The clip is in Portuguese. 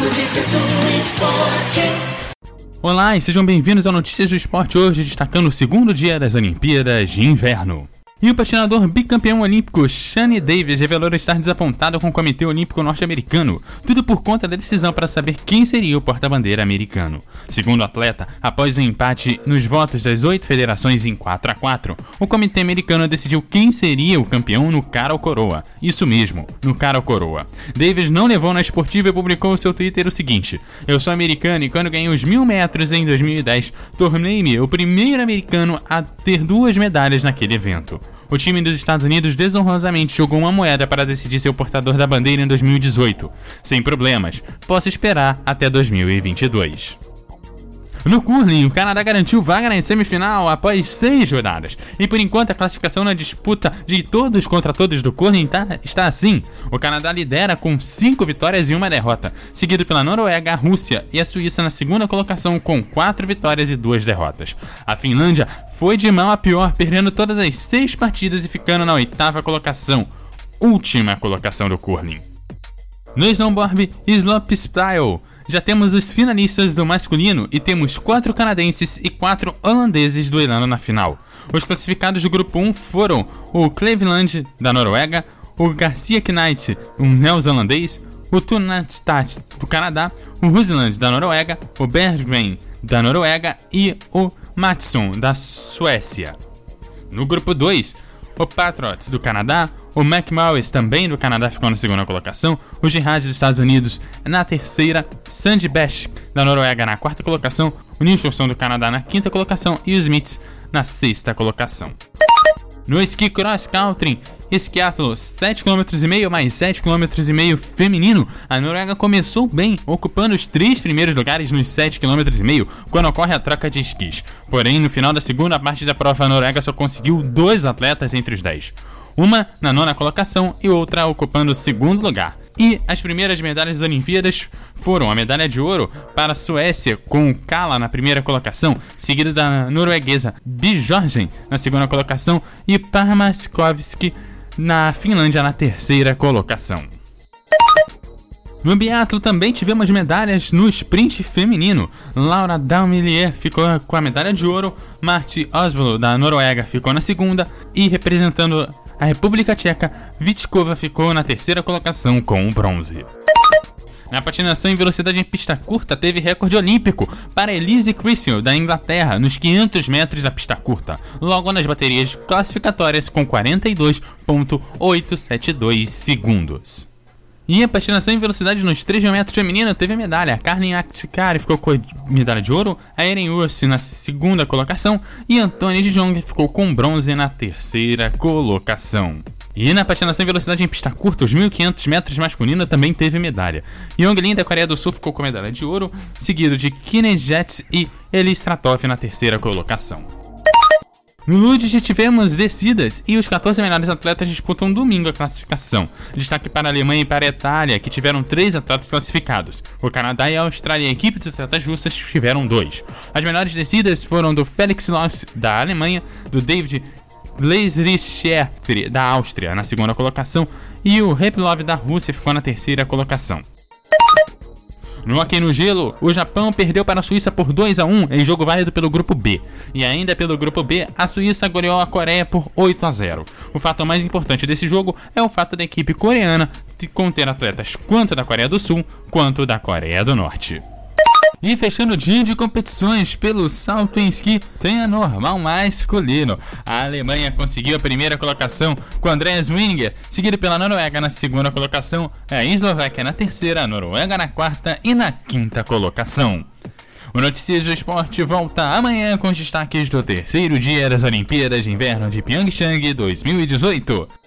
Notícias do esporte. Olá e sejam bem-vindos ao Notícias do Esporte hoje, destacando o segundo dia das Olimpíadas de Inverno. E o patinador bicampeão olímpico Shane Davis revelou estar desapontado com o Comitê Olímpico Norte-Americano, tudo por conta da decisão para saber quem seria o porta-bandeira americano. Segundo o atleta, após o um empate nos votos das oito federações em 4 a 4, o Comitê Americano decidiu quem seria o campeão no cara ou coroa. Isso mesmo, no cara ou coroa. Davis não levou na esportiva e publicou no seu Twitter o seguinte: Eu sou americano e quando ganhei os mil metros em 2010, tornei-me o primeiro americano a ter duas medalhas naquele evento. O time dos Estados Unidos desonrosamente jogou uma moeda para decidir ser o portador da bandeira em 2018. Sem problemas, posso esperar até 2022. No curling, o Canadá garantiu vaga na semifinal após seis rodadas. E por enquanto a classificação na disputa de todos contra todos do curling tá, está assim. O Canadá lidera com cinco vitórias e uma derrota, seguido pela Noruega, a Rússia e a Suíça na segunda colocação com quatro vitórias e duas derrotas. A Finlândia foi de mal a pior, perdendo todas as seis partidas e ficando na oitava colocação, última colocação do curling. No snowboard, slopestyle já temos os finalistas do masculino e temos quatro canadenses e quatro holandeses duelando na final. Os classificados do grupo 1 foram o Cleveland, da Noruega, o Garcia Knight, um neozelandês, o Tunatstad, do Canadá, o Rusland, da Noruega, o Berggren, da Noruega e o Matson, da Suécia. No grupo 2, o Patriots do Canadá, o McMorris também do Canadá ficou na segunda colocação, o Jihad dos Estados Unidos na terceira, Sandy Besh da Noruega na quarta colocação, o Nicholson do Canadá na quinta colocação e o Smith na sexta colocação. No esqui cross country, esquiatlo 7 km mais 7 km feminino, a Noruega começou bem, ocupando os três primeiros lugares nos 7 km quando ocorre a troca de esquis. Porém, no final da segunda parte da prova, a Noruega só conseguiu dois atletas entre os 10 uma na nona colocação e outra ocupando o segundo lugar. E as primeiras medalhas das Olimpíadas foram a medalha de ouro para a Suécia, com Kala na primeira colocação, seguida da norueguesa Bjorgen na segunda colocação e Parmaskovski na Finlândia na terceira colocação. No biatlo também tivemos medalhas no sprint feminino. Laura Daumilier ficou com a medalha de ouro, Marti Osvalo da Noruega ficou na segunda e representando a República Tcheca, Vitkova ficou na terceira colocação com o bronze. Na patinação em velocidade em pista curta, teve recorde olímpico para Elise Criswell, da Inglaterra, nos 500 metros da pista curta, logo nas baterias classificatórias com 42,872 segundos. E a patinação em velocidade nos 3 metros feminino teve medalha. Carmen Aktikari ficou com a medalha de ouro, a Eren Ursi na segunda colocação e Antônia de Jong ficou com bronze na terceira colocação. E na patinação em velocidade em pista curta, os 1500 metros masculino também teve medalha. Yonglin da Coreia do Sul ficou com medalha de ouro, seguido de Kinejets e Eli Stratov na terceira colocação. No Ludes tivemos descidas e os 14 melhores atletas disputam domingo a classificação. Destaque para a Alemanha e para a Itália, que tiveram três atletas classificados. O Canadá e a Austrália, a equipe de atletas russas, tiveram dois. As melhores descidas foram do Felix Loss, da Alemanha, do David Gleisricher, da Áustria, na segunda colocação, e o Replov da Rússia ficou na terceira colocação. No hockey no gelo, o Japão perdeu para a Suíça por 2 a 1 em jogo válido pelo grupo B. E ainda pelo grupo B, a Suíça goleou a Coreia por 8 a 0. O fato mais importante desse jogo é o fato da equipe coreana conter atletas quanto da Coreia do Sul quanto da Coreia do Norte. E fechando o dia de competições pelo salto em esqui, tem a normal masculino. A Alemanha conseguiu a primeira colocação com Andreas Winger, seguido pela Noruega na segunda colocação, a Eslováquia na terceira, a Noruega na quarta e na quinta colocação. O Notícias do Esporte volta amanhã com os destaques do terceiro dia das Olimpíadas de Inverno de Pyeongchang 2018.